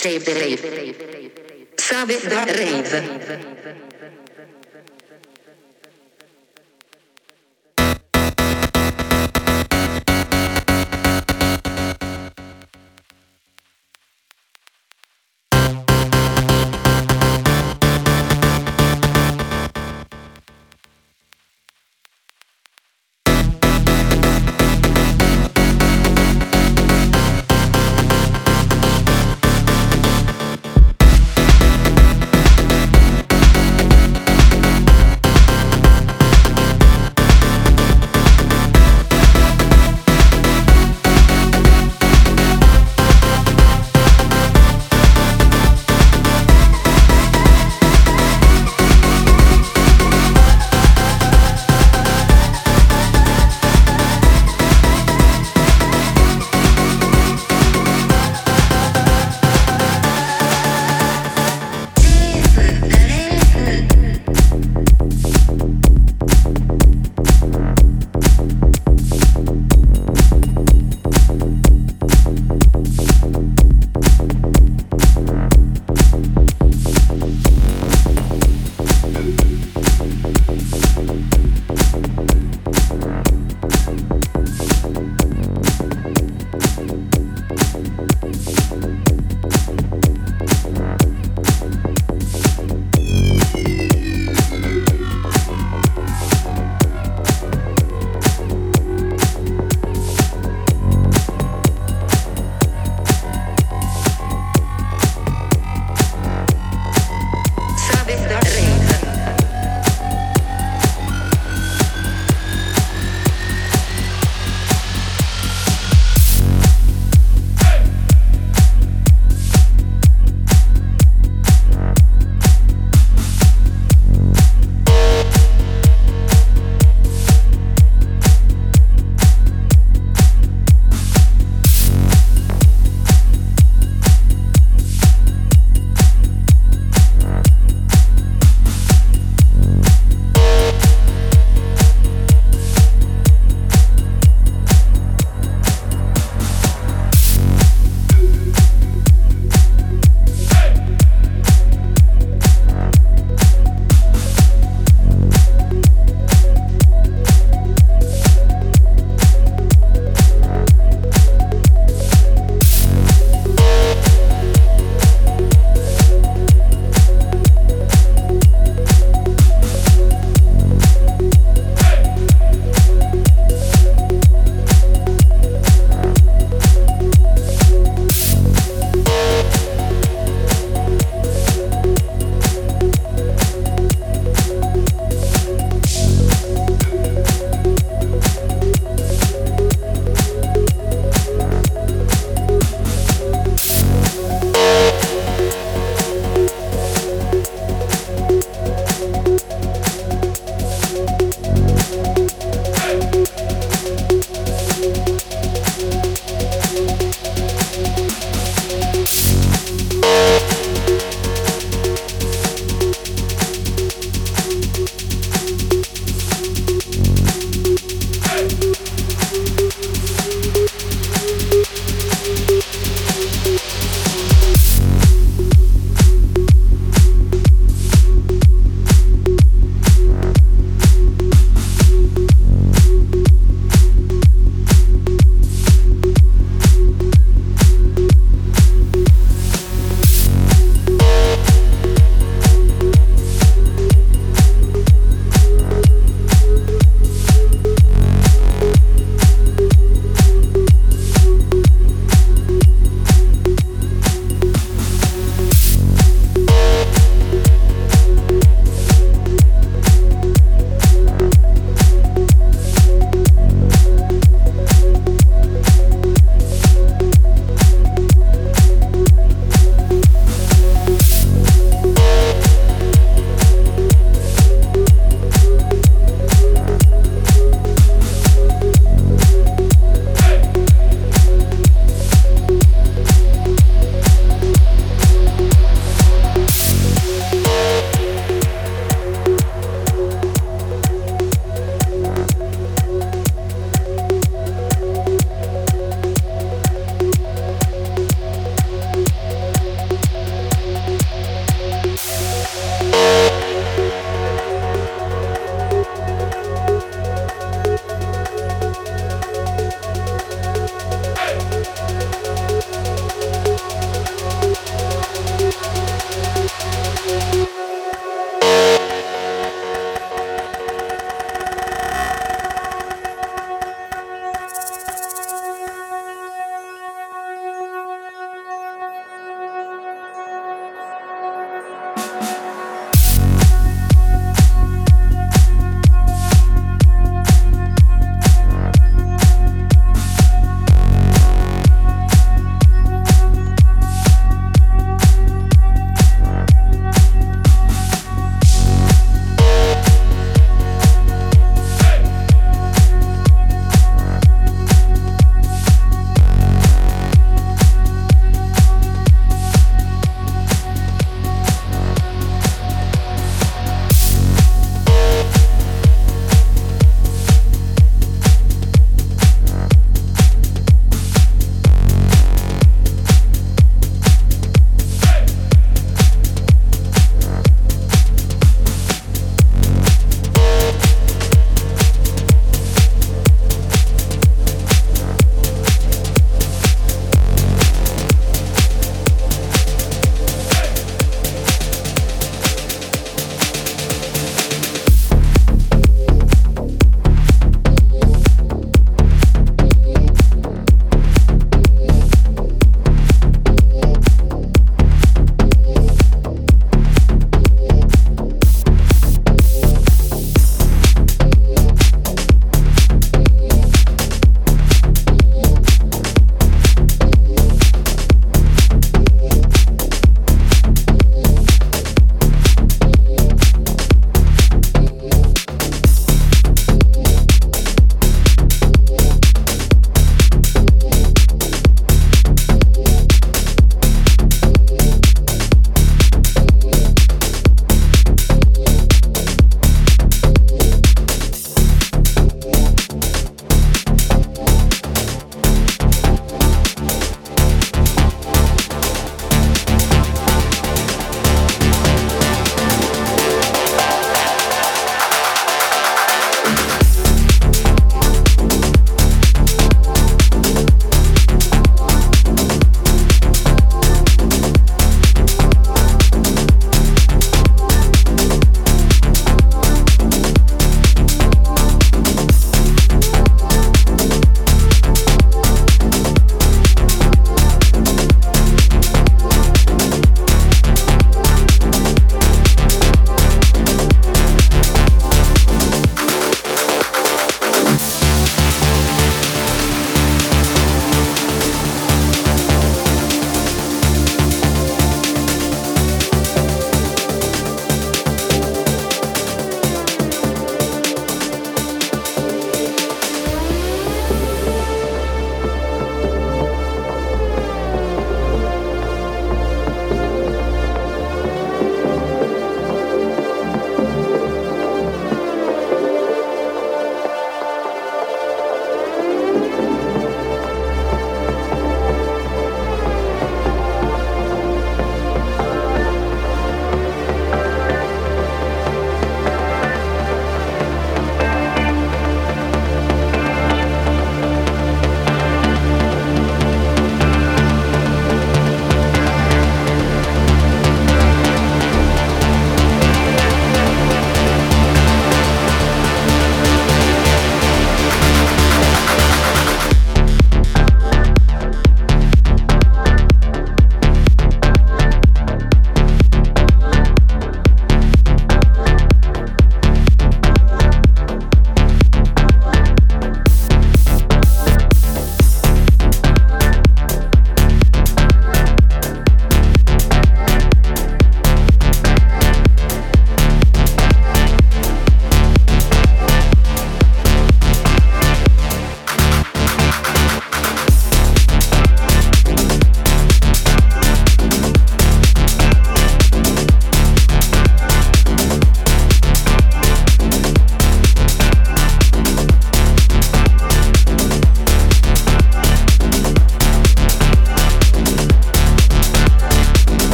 Save the rave. Save the rave.